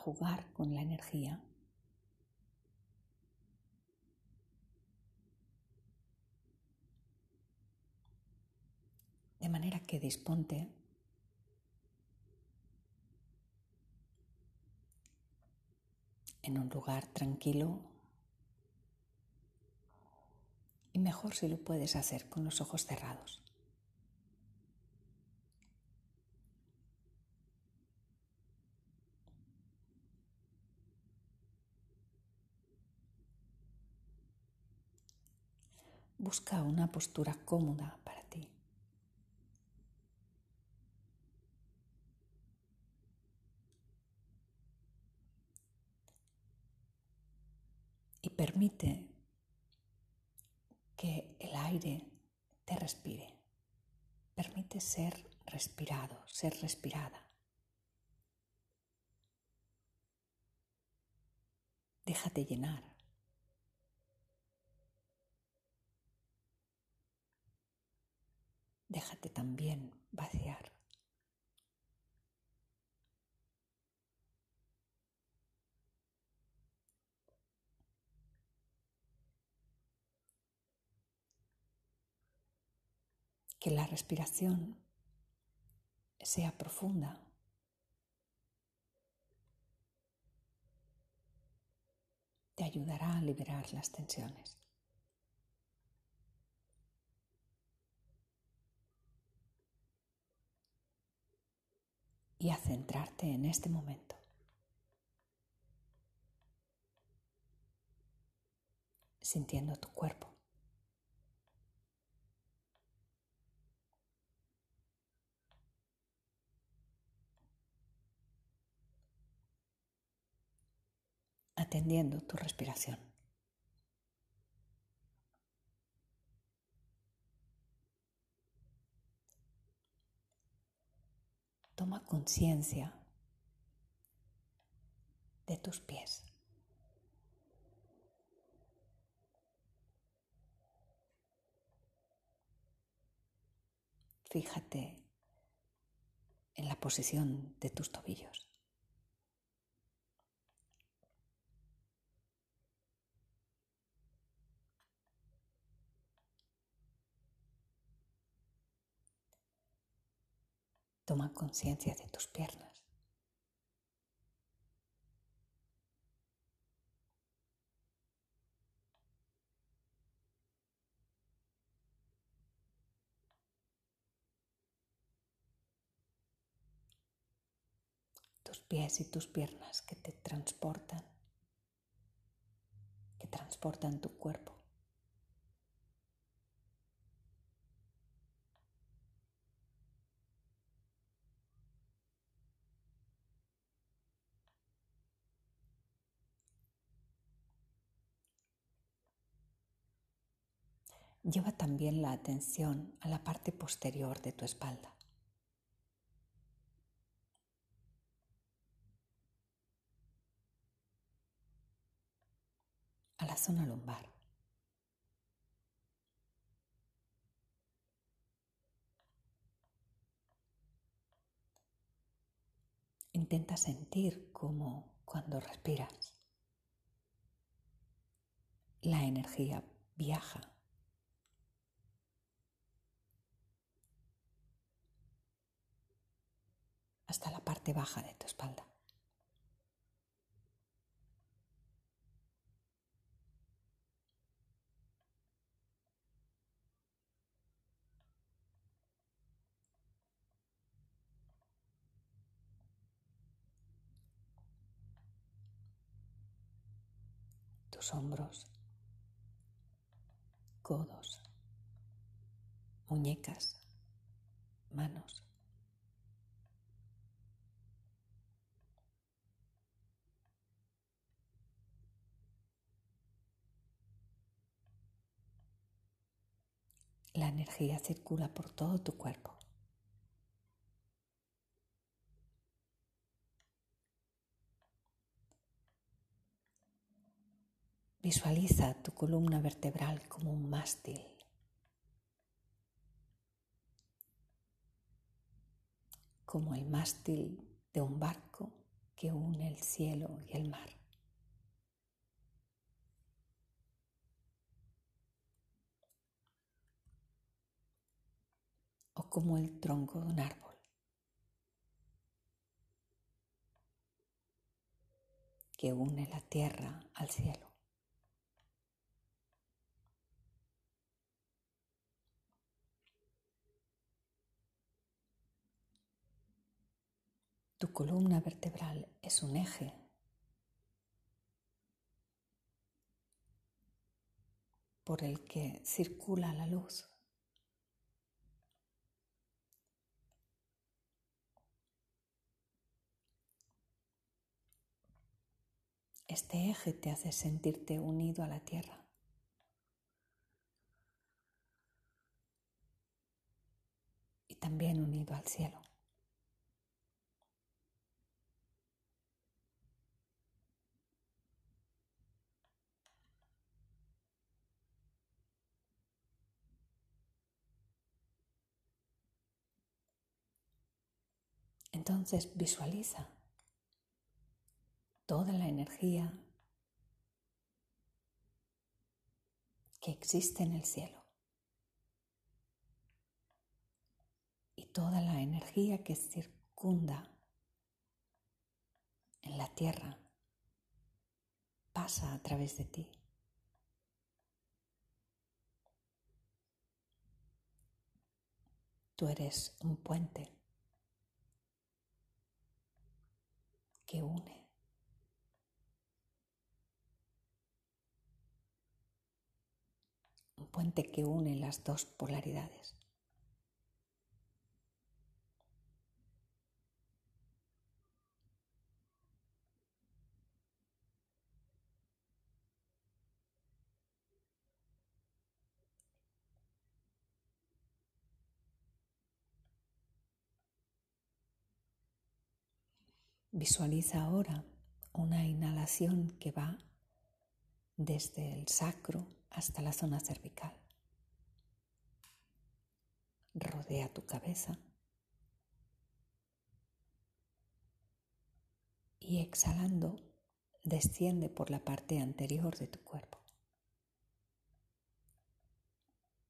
jugar con la energía. De manera que disponte en un lugar tranquilo y mejor si lo puedes hacer con los ojos cerrados. Busca una postura cómoda para ti. Y permite que el aire te respire. Permite ser respirado, ser respirada. Déjate llenar. Déjate también vaciar. Que la respiración sea profunda. Te ayudará a liberar las tensiones. Y a centrarte en este momento. Sintiendo tu cuerpo. Atendiendo tu respiración. Toma conciencia de tus pies. Fíjate en la posición de tus tobillos. Conciencia de tus piernas. Tus pies y tus piernas que te transportan, que transportan tu cuerpo. Lleva también la atención a la parte posterior de tu espalda. A la zona lumbar. Intenta sentir cómo cuando respiras la energía viaja hasta la parte baja de tu espalda. tus hombros, codos, muñecas, manos. La energía circula por todo tu cuerpo. Visualiza tu columna vertebral como un mástil. Como el mástil de un barco que une el cielo y el mar. Como el tronco de un árbol. que une la tierra al cielo. Tu columna vertebral es un eje por el que circula la luz. Este eje te hace sentirte unido a la tierra. Y también unido al cielo. Entonces visualiza toda la energía que existe en el cielo y toda la energía que circunda en la tierra pasa a través de ti. Tú eres un puente que une. Un puente que une las dos polaridades. Visualiza ahora una inhalación que va desde el sacro hasta la zona cervical. Rodea tu cabeza y exhalando desciende por la parte anterior de tu cuerpo,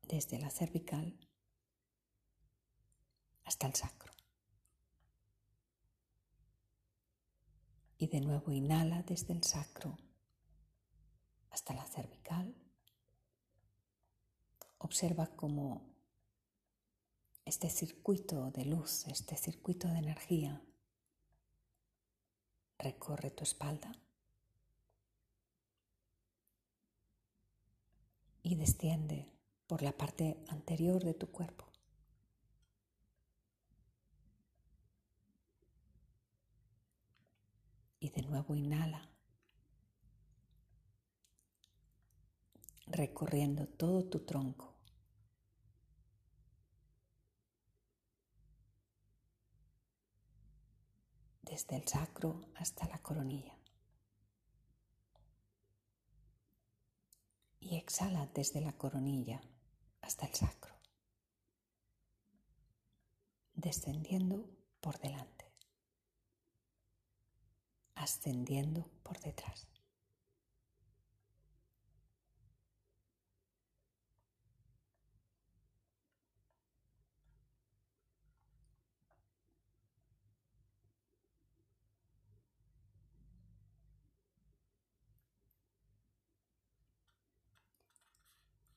desde la cervical hasta el sacro. Y de nuevo inhala desde el sacro hasta la cervical. Observa cómo este circuito de luz, este circuito de energía recorre tu espalda y desciende por la parte anterior de tu cuerpo. Y de nuevo inhala, recorriendo todo tu tronco. Desde el sacro hasta la coronilla. Y exhala desde la coronilla hasta el sacro, descendiendo por delante ascendiendo por detrás.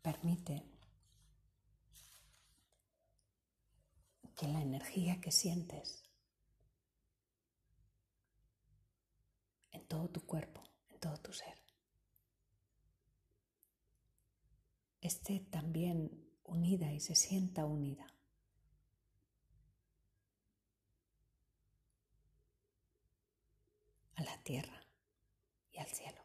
Permite que la energía que sientes en todo tu cuerpo, en todo tu ser. Esté también unida y se sienta unida. a la tierra y al cielo.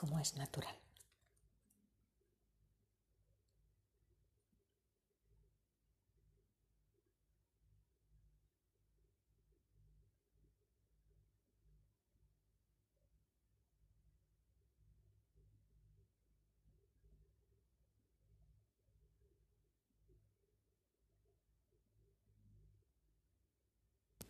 Como es natural.